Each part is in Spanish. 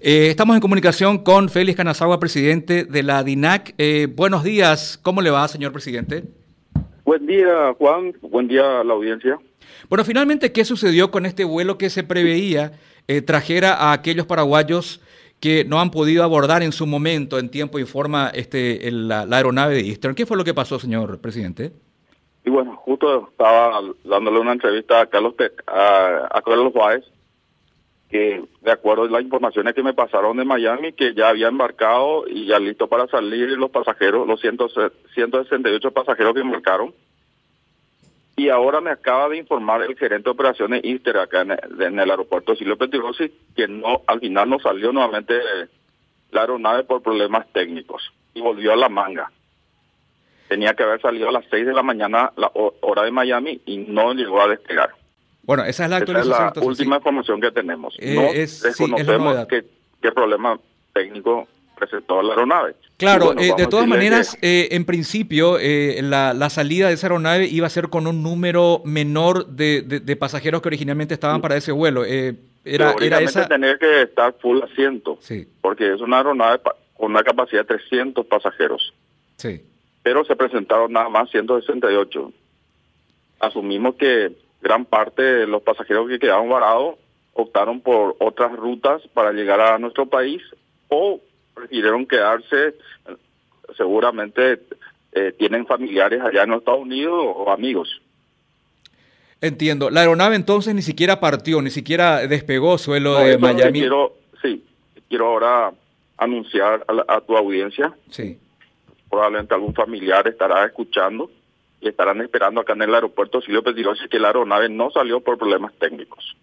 Eh, estamos en comunicación con Félix Canazagua, presidente de la DINAC. Eh, buenos días, ¿cómo le va, señor presidente? Buen día, Juan. Buen día a la audiencia. Bueno, finalmente, ¿qué sucedió con este vuelo que se preveía eh, trajera a aquellos paraguayos que no han podido abordar en su momento, en tiempo y forma, este, la, aeronave de Eastern? ¿Qué fue lo que pasó, señor presidente? Y bueno, justo estaba dándole una entrevista a Carlos, a, a Carlos Juárez, que de acuerdo a las informaciones que me pasaron de Miami, que ya había embarcado y ya listo para salir los pasajeros, los 168 pasajeros que embarcaron. Y ahora me acaba de informar el gerente de operaciones Easter acá en el, aeropuerto Silvio Petirossi que no al final no salió nuevamente la aeronave por problemas técnicos y volvió a la manga. Tenía que haber salido a las 6 de la mañana, la hora de Miami, y no llegó a despegar. Bueno, esa es la actualización. es la última información que tenemos. Eh, no desconocemos qué, problema técnico presentó la aeronave. Claro, eh, de todas maneras, eh, en principio, la, salida de esa aeronave iba a ser con un número menor de, pasajeros que originalmente estaban para ese vuelo. era, era esa... tener que estar full asiento, sí. porque es una aeronave con una capacidad de 300 pasajeros. Sí. Pero se presentaron nada más 168. Asumimos que gran parte de los pasajeros que quedaron varados optaron por otras rutas para llegar a nuestro país o prefirieron quedarse, seguramente eh, tienen familiares allá en los Estados Unidos o amigos. Entiendo. La aeronave entonces ni siquiera partió, ni siquiera despegó suelo de Miami. Quiero, sí, quiero ahora anunciar a, a tu audiencia. Sí. Probablemente algún familiar estará escuchando y estarán esperando acá en el aeropuerto Silvio Petirosi que la aeronave no salió por problemas técnicos.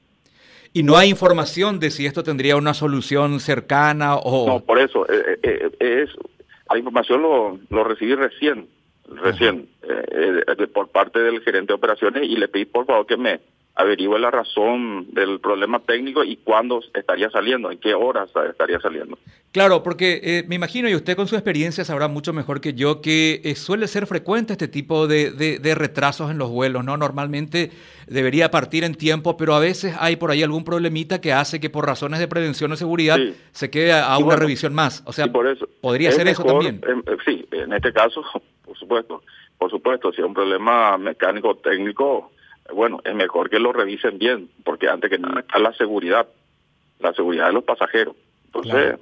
¿Y no hay información de si esto tendría una solución cercana o...? No, por eso, eh, eh, eh, es la información lo, lo recibí recién, recién, por parte del gerente de operaciones y le pedí por favor que me averigüe la razón del problema técnico y cuándo estaría saliendo, en qué horas estaría saliendo. Claro, porque eh, me imagino, y usted con su experiencia sabrá mucho mejor que yo, que eh, suele ser frecuente este tipo de, de, retrasos en los vuelos, ¿no? Normalmente debería partir en tiempo, pero a veces hay por ahí algún problemita que hace que por razones de prevención o seguridad se quede a, una revisión más. O sea, por eso, podría ser eso también. Eh, sí, en este caso, por supuesto, por supuesto, si es un problema mecánico técnico bueno, es mejor que lo revisen bien, porque antes que nada está la seguridad, la seguridad de los pasajeros. Entonces,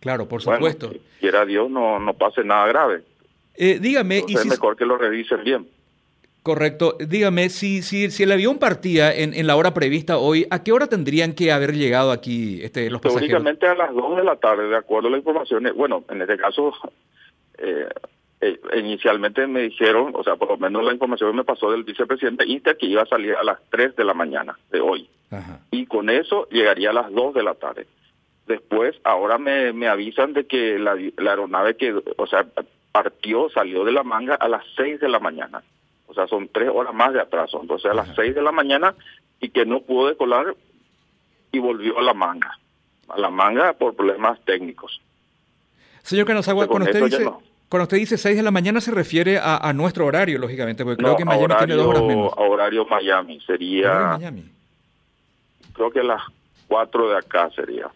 claro, por supuesto. Bueno, quiera Dios no, no pase nada grave. Eh, dígame, es mejor que lo revisen bien. Correcto. Dígame, si, si, si el avión partía en, en, la hora prevista hoy, ¿a qué hora tendrían que haber llegado aquí este, los pasajeros? Teóricamente a las 2 de la tarde, de acuerdo a la información. Bueno, en este caso, eh, eh, inicialmente me dijeron, o sea, por lo menos la información que me pasó del vicepresidente Inter, que iba a salir a las 3 de la mañana de hoy. Y con eso llegaría a las 2 de la tarde. Después, ahora me, me avisan de que la, la aeronave que, o sea, partió, salió de la manga a las 6 de la mañana. O sea, son tres horas más de atraso. Entonces, a las 6 de la mañana y que no pudo decolar y volvió a la manga. A la manga por problemas técnicos. Señor Canosagua, cuando usted dice... Cuando usted dice 6 de la mañana se refiere a, nuestro horario, lógicamente, porque creo que Miami tiene dos horas menos. A horario Miami sería... Miami? Creo que a las 4 de acá sería.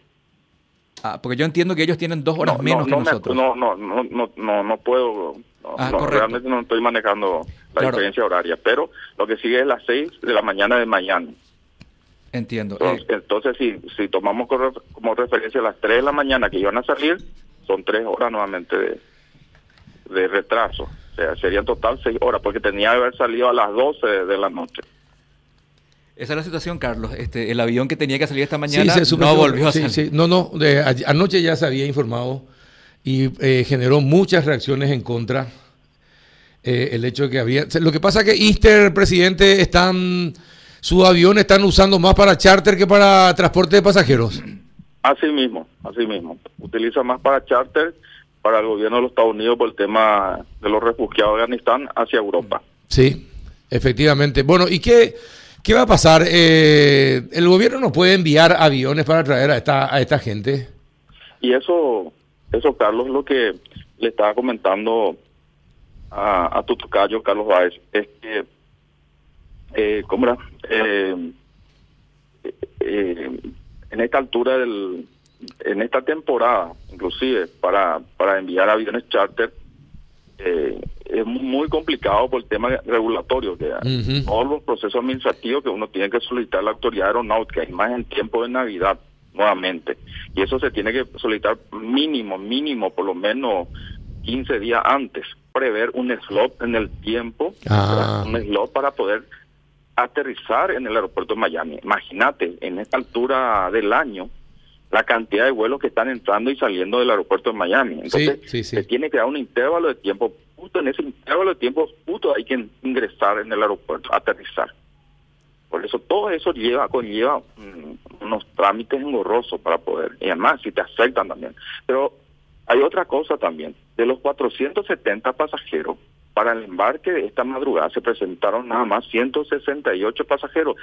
Ah, porque yo entiendo que ellos tienen dos horas menos que nosotros. no, no, no, no, no, no puedo... Ah, realmente no estoy manejando la diferencia horaria, pero lo que sigue es las 6 de la mañana de Miami. Entiendo. Entonces, eh. si, si tomamos como referencia las 3 de la mañana que iban a salir, son 3 horas nuevamente de de retraso. O sea, serían total seis horas, porque tenía que haber salido a las 12 de la noche. Esa es la situación, Carlos. Este, el avión que tenía que salir esta mañana no volvió a salir. No, no, de, anoche ya se había informado y eh, generó muchas reacciones en contra. Eh, el hecho de que había... Lo que pasa es que Easter, presidente, están... Sus aviones están usando más para charter que para transporte de pasajeros. Así mismo, así mismo. Utiliza más para charter para el gobierno de los Estados Unidos por el tema de los refugiados de Afganistán hacia Europa. Sí, efectivamente. Bueno, ¿y qué, qué va a pasar? Eh, ¿El gobierno no puede enviar aviones para traer a esta, a esta gente? Y eso, eso Carlos, lo que le estaba comentando a, a tu tocayo, Carlos Báez, es que, eh, ¿cómo era? Eh, eh, en esta altura del, en esta temporada, inclusive para, para enviar aviones charter, eh, es muy complicado por el tema regulatorio, que todos los procesos administrativos que uno tiene que solicitar a la autoridad aeronáutica, y más en tiempo de Navidad, nuevamente. Y eso se tiene que solicitar mínimo, mínimo, por lo menos 15 días antes, prever un slot en el tiempo, Ah. un slot para poder aterrizar en el aeropuerto de Miami. Imagínate, en esta altura del año, la cantidad de vuelos que están entrando y saliendo del aeropuerto de Miami. Entonces, sí, sí. se tiene que dar un intervalo de tiempo, justo en ese intervalo de tiempo, justo hay que ingresar en el aeropuerto, aterrizar. Por eso todo eso lleva conlleva mm, unos trámites engorrosos para poder, y además si te aceptan también. Pero hay otra cosa también, de los 470 pasajeros, para el embarque de esta madrugada se presentaron nada más 168 pasajeros,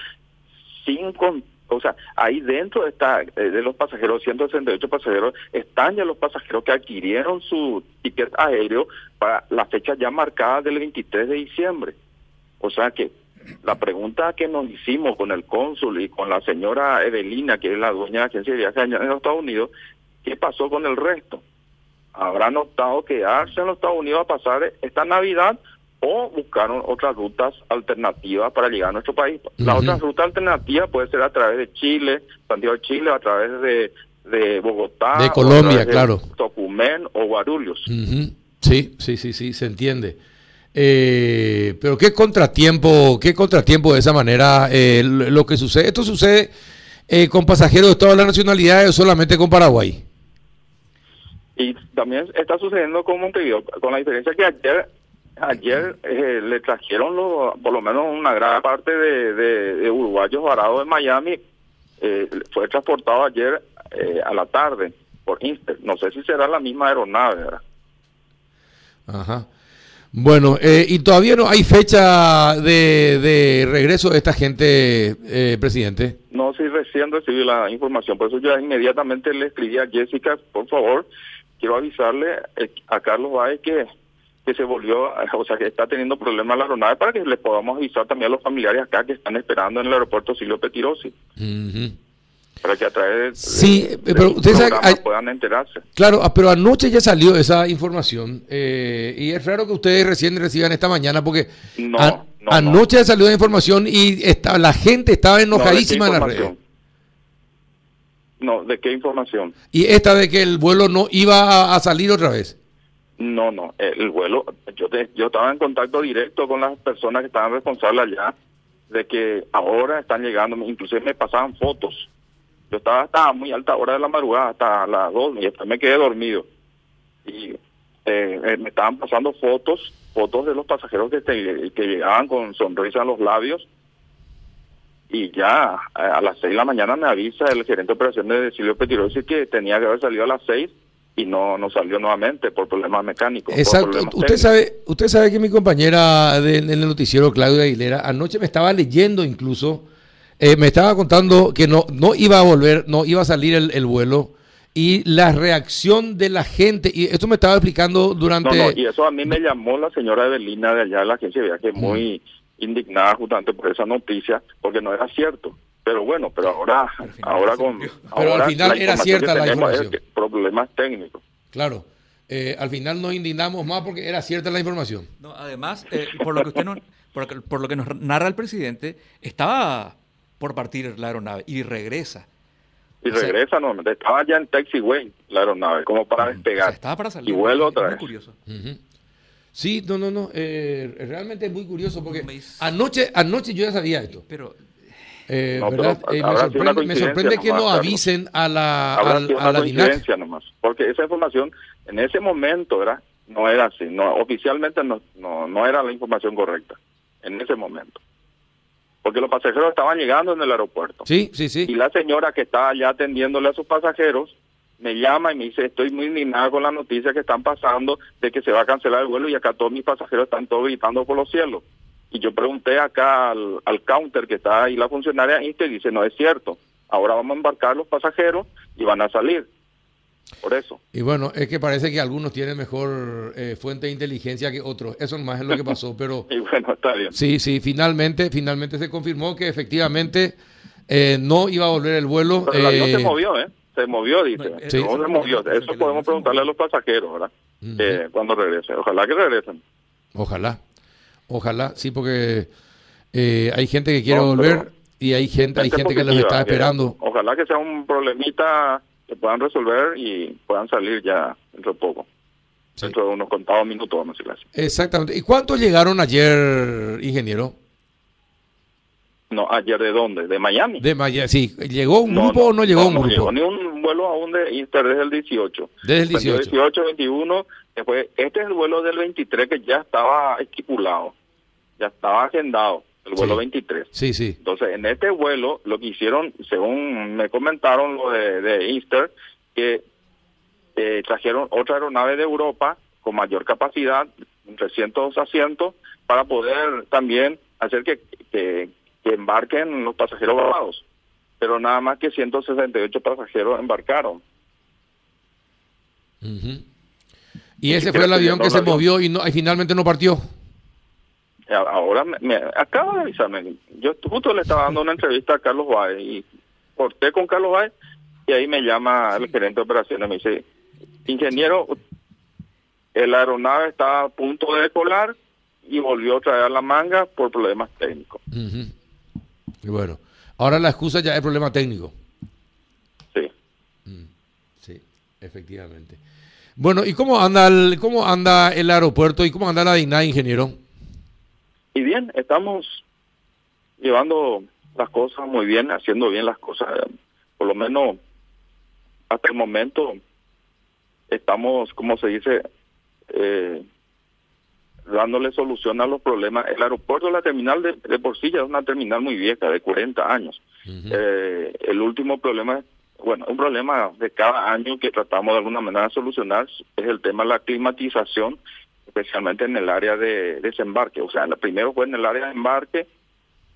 sin con- o sea, ahí dentro está eh, de los pasajeros, 168 pasajeros, están ya los pasajeros que adquirieron su ticket aéreo para la fecha ya marcada del 23 de diciembre. O sea que la pregunta que nos hicimos con el cónsul y con la señora Evelina, que es la dueña de la agencia de viajes en los Estados Unidos, ¿qué pasó con el resto? ¿Habrán optado quedarse en los Estados Unidos a pasar esta Navidad o buscaron otras rutas alternativas para llegar a nuestro país? La otra ruta alternativa puede ser a través de Chile, Santiago de Chile, a través de, de Bogotá, De Colombia, través de claro. Tocumen o Guarulhos. Sí, sí, sí, sí, se entiende. Eh, pero qué contratiempo, qué contratiempo de esa manera eh, lo, lo que sucede. Esto sucede eh, con pasajeros de todas las nacionalidades o solamente con Paraguay. Y también está sucediendo con Montevideo, con la diferencia que ayer ayer eh, le trajeron lo- por lo menos una gran parte de, de- de uruguayos varados en Miami, eh, fue transportado ayer eh, a la tarde por Inter. No sé si será la misma aeronave, ¿verdad? Ajá. Bueno, eh, y todavía no hay fecha de, de regreso de esta gente, eh, presidente. No si recién recibí la información, por eso yo inmediatamente le escribí a Jessica, por favor, quiero avisarle a Carlos Báez que, que se volvió, eh, o sea, que está teniendo problemas la aeronave para que le podamos avisar también a los familiares acá que están esperando en el aeropuerto Silvio Petirosi, para que a través de, Sí, de- pero del usted sabe- puedan enterarse. Claro, ah, pero anoche ya salió esa información eh, y es raro que ustedes recién reciban esta mañana porque No, a- no, anoche ya salió la información y está, la gente estaba enojadísima no, en ¿de las qué redes. información? No, ¿de qué información? Y esta de que el vuelo no iba a, a salir otra vez. No, no, el vuelo, yo te- yo estaba en contacto directo con las personas que estaban responsables allá de que ahora están llegando, inclusive me pasaban fotos. Yo estaba hasta muy alta hora de la madrugada, hasta las dos, y después me quedé dormido. Y eh, eh, me estaban pasando fotos, fotos de los pasajeros que, te- que llegaban con sonrisa en los labios. Y ya a, las seis de la mañana me avisa el gerente de operaciones de Silvio Petirosi que tenía que haber salido a las seis y no, no salió nuevamente por problemas mecánicos. Exacto. problemas Usted técnicos. sabe, usted sabe que mi compañera de- en el noticiero, Claudia Aguilera, anoche me estaba leyendo incluso, eh, me estaba contando que no, no iba a volver, no iba a salir el, el vuelo y la reacción de la gente, y esto me estaba explicando durante... No, no, y eso a mí me llamó la señora Evelina de allá de la agencia de viaje muy indignada justamente por esa noticia, porque no era cierto. Pero bueno, pero ahora, ahora con... Pero al final era cierta la es información. que problemas técnicos. Claro. Eh, al final nos indignamos más porque era cierta la información. No, además, eh, por lo que usted no- por, lo que- por lo que nos narra el presidente, estaba por partir la aeronave y regresa. Y O sea- regresa nuevamente. Estaba ya en taxiway la aeronave, como para O sea, despegar. estaba para salir. Y vuelve Es otra muy vez. curioso. Ujú. Sí, no, no, no. eh, realmente es muy curioso porque anoche, anoche yo ya sabía esto. Pero Eh, No, pero ¿verdad? Eh, me, sorprende, me coincidencia sorprende que nomás, no avisen a la, a la coincidencia nomás. Porque esa información en ese momento ¿verdad? no era así. No, oficialmente no, no, no era la información correcta. En ese momento. Porque los pasajeros estaban llegando en el aeropuerto. Sí, sí, Y sí. la señora que estaba allá atendiéndole a sus pasajeros me llama y me dice, estoy muy indignada con la noticia que están pasando de que se va a cancelar el vuelo y acá todos mis pasajeros están todos gritando por los cielos. Y yo pregunté acá al, al counter que está ahí la funcionaria y te dice, no es cierto, ahora vamos a embarcar los pasajeros y van a salir. Por eso. Y bueno, es que parece que algunos tienen mejor eh, fuente de inteligencia que otros. Eso más es lo que pasó, pero Y bueno, está bien. sí, sí, finalmente, finalmente se confirmó que efectivamente eh, no iba a volver el vuelo. Pero el avión eh, se movió, ¿eh? se movió, dice. No, eh, Sí. ¿Cómo se movió? Eso podemos preguntarle a los pasajeros, ¿verdad? Eh, cuando regresen. Ojalá que regresen. Ojalá, ojalá, sí, porque eh, hay gente que quiere No, volver y hay gente, hay gente que los está que esperando. Ojalá que sea un problemita que puedan resolver y puedan salir ya dentro de poco. Sí. Dentro de unos contados minutos, vamos a decirlo así. Exactamente. ¿Y cuántos llegaron ayer, ingeniero? No, ayer de dónde? De Miami. De Miami. Sí, ¿llegó un No, grupo o no llegó un no grupo? llegó ni un vuelo aún de Inter desde el 18. Desde el Salió 18. 18, 21. Después, este es el vuelo del 23 que ya estaba estipulado. Ya estaba agendado, el vuelo Sí. 23. Sí, sí. Entonces, en este vuelo, lo que hicieron, según me comentaron lo de, de Easter, que eh, trajeron otra aeronave de Europa con mayor capacidad, 300 asientos, para poder también hacer que, que, que embarquen los pasajeros grabados. Pero nada más que 168 pasajeros embarcaron. Ujú. Y ese fue el avión que se movió y, no, y finalmente no partió. A- Ahora me, me- acaba de avisarme. Yo justo le estaba dando una entrevista a Carlos Báez y corté con Carlos Báez y ahí me llama el gerente de operaciones. Me dice, ingeniero, el aeronave está a punto de decolar y volvió a traer la manga por problemas técnicos. Y bueno, ahora la excusa ya es problema técnico. Sí. Sí, efectivamente. Bueno, ¿y cómo anda el, cómo anda el aeropuerto y cómo anda la dignidad, ingeniero? Y bien, estamos llevando las cosas muy bien, haciendo bien las cosas. Por lo menos hasta el momento estamos, como se dice, eh, dándole solución a los problemas. El aeropuerto, la terminal de, de por sí ya es una terminal muy vieja, de 40 años. Eh, el último problema, bueno, un problema de cada año que tratamos de alguna manera de solucionar es el tema de la climatización, especialmente en el área de desembarque. O sea, primero fue en el área de embarque,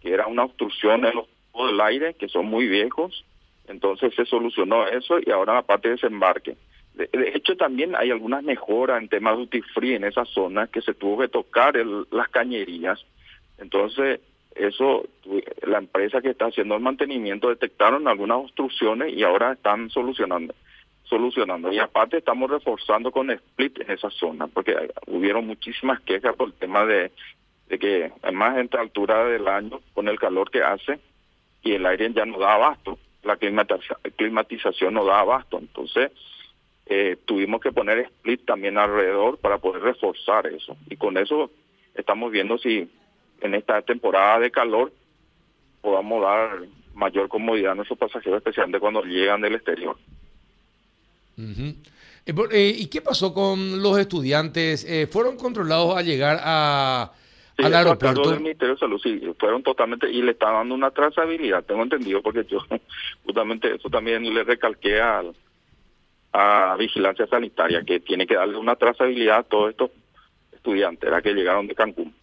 que era una obstrucción en los del aire, que son muy viejos. Entonces se solucionó eso y ahora la parte de desembarque. De, de hecho, también hay algunas mejoras en temas duty free en esa zona que se tuvo que tocar el- las cañerías. Entonces, eso, la empresa que está haciendo el mantenimiento detectaron algunas obstrucciones y ahora están solucionando solucionando. Y aparte estamos reforzando con split en esa zona, porque hubieron muchísimas quejas por el tema de, que, además, en esta altura del año, con el calor que hace, y el aire ya no da abasto, la climatiza- climatización no da abasto. Entonces, eh, tuvimos que poner split también alrededor para poder reforzar eso. Y con eso estamos viendo si en esta temporada de calor podamos dar mayor comodidad a nuestros pasajeros, especialmente cuando llegan del exterior. Eh, eh, ¿Y qué pasó con los estudiantes? Eh, ¿Fueron controlados al llegar a, Sí, al aeropuerto? del Ministerio de Salud, sí, fueron totalmente, y le está dando una trazabilidad, tengo entendido, porque yo justamente eso también le recalqué al, a Vigilancia Sanitaria, que tiene que darle una trazabilidad a todos estos estudiantes, era que llegaron de Cancún.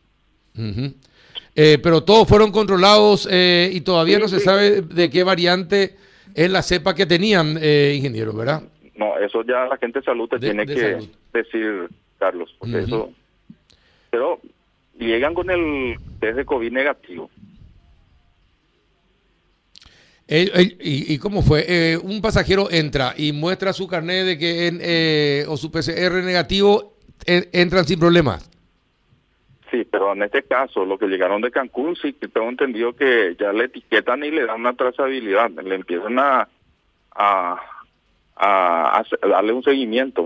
Eh, pero todos fueron controlados eh, y todavía Sí, no se sí. sabe de qué variante es la cepa que tenían, eh, ingeniero, ¿verdad? No, eso ya la gente de salud te De- tiene de que salud. decir, Carlos, porque eso... Pero llegan con el test de COVID negativo. Eh, eh, y, y cómo fue? Eh, un pasajero entra y muestra su carnet de que en, eh, o su PCR negativo, entran sin problemas. Sí, pero en este caso, los que llegaron de Cancún, sí que tengo entendido que ya le etiquetan y le dan una trazabilidad, le empiezan a, a, a hacer- a darle un seguimiento.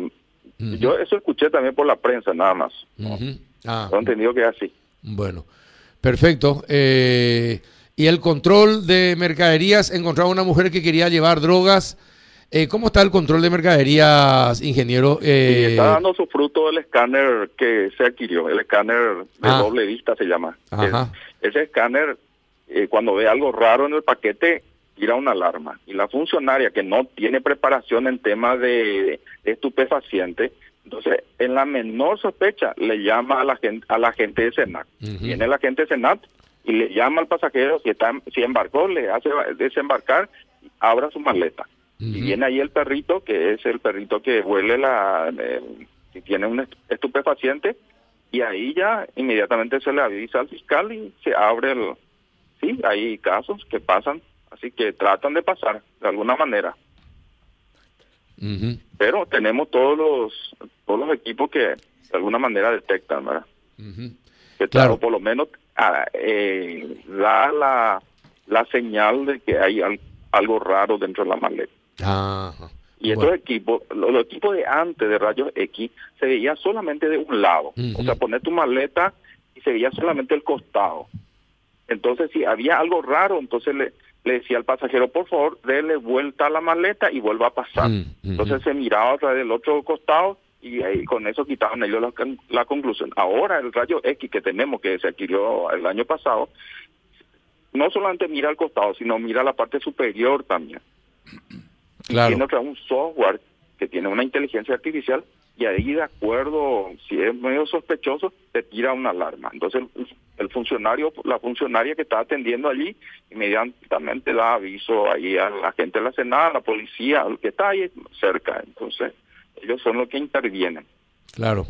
Yo eso escuché también por la prensa, nada más. Ujú. Ah, Tengo entendido que es así. bueno, perfecto. Eh, y el control de mercaderías, encontraba una mujer que quería llevar drogas. Eh, ¿Cómo está el control de mercaderías, ingeniero? Eh, está dando su fruto el escáner que se adquirió, el escáner de Ah. doble vista se llama. Ajá. Es- ese escáner, eh, cuando ve algo raro en el paquete, tira una alarma. Y la funcionaria que no tiene preparación en temas de, de estupefaciente, entonces en la menor sospecha le llama a la gente, a la gente de Senat. Viene la gente de Senat y le llama al pasajero si está si embarcó, le hace desembarcar, abra su maleta. Y viene ahí el perrito, que es el perrito que huele la, eh, si tiene un est- estupefaciente, y ahí ya inmediatamente se le avisa al fiscal y se abre el... Sí, hay casos que pasan, así que tratan de pasar de alguna manera. Pero tenemos todos los, todos los equipos que de alguna manera detectan, ¿verdad? Que claro, por lo menos ah, eh, da la, la señal de que hay algo raro dentro de la maleta. Y estos equipos, los, equipos de antes de rayos X, se veía solamente de un lado. O sea, poner tu maleta y se veía solamente el costado. Entonces, si había algo raro, entonces le, le decía al pasajero, por favor, déle vuelta a la maleta y vuelva a pasar. Entonces se miraba a través del otro costado y ahí con eso quitaban ellos la, la, conclusión. Ahora el rayo X que tenemos, que se adquirió el año pasado, no solamente mira al costado, sino mira la parte superior también. Claro. tiene otra un software que tiene una inteligencia artificial y ahí de acuerdo, si es medio sospechoso, te tira una alarma. Entonces el, funcionario, la funcionaria que está atendiendo allí, inmediatamente da aviso ahí a la gente de la Senada, a la policía, al que está ahí cerca. Entonces ellos son los que intervienen. Claro.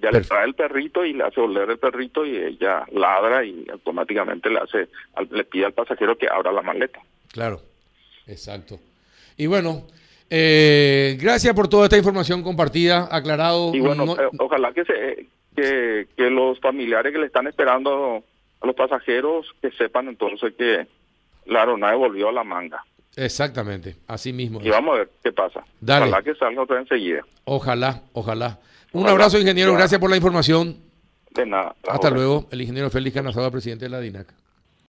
Ya le trae el perrito y le hace oler el perrito y ella ladra y automáticamente le hace, le pide al pasajero que abra la maleta. Claro, exacto. Y bueno, eh, gracias por toda esta información compartida, aclarado. Y bueno, eh, ojalá que, se, que, que los familiares que le están esperando a los pasajeros que sepan entonces que la aeronave volvió a la manga. Exactamente, así mismo. Y vamos a ver qué pasa. Ojalá que salga otra enseguida. Ojalá, ojalá. Un abrazo, ingeniero. Gracias por la información. De nada. Hasta luego. El ingeniero Félix Canazada, presidente de la DINAC.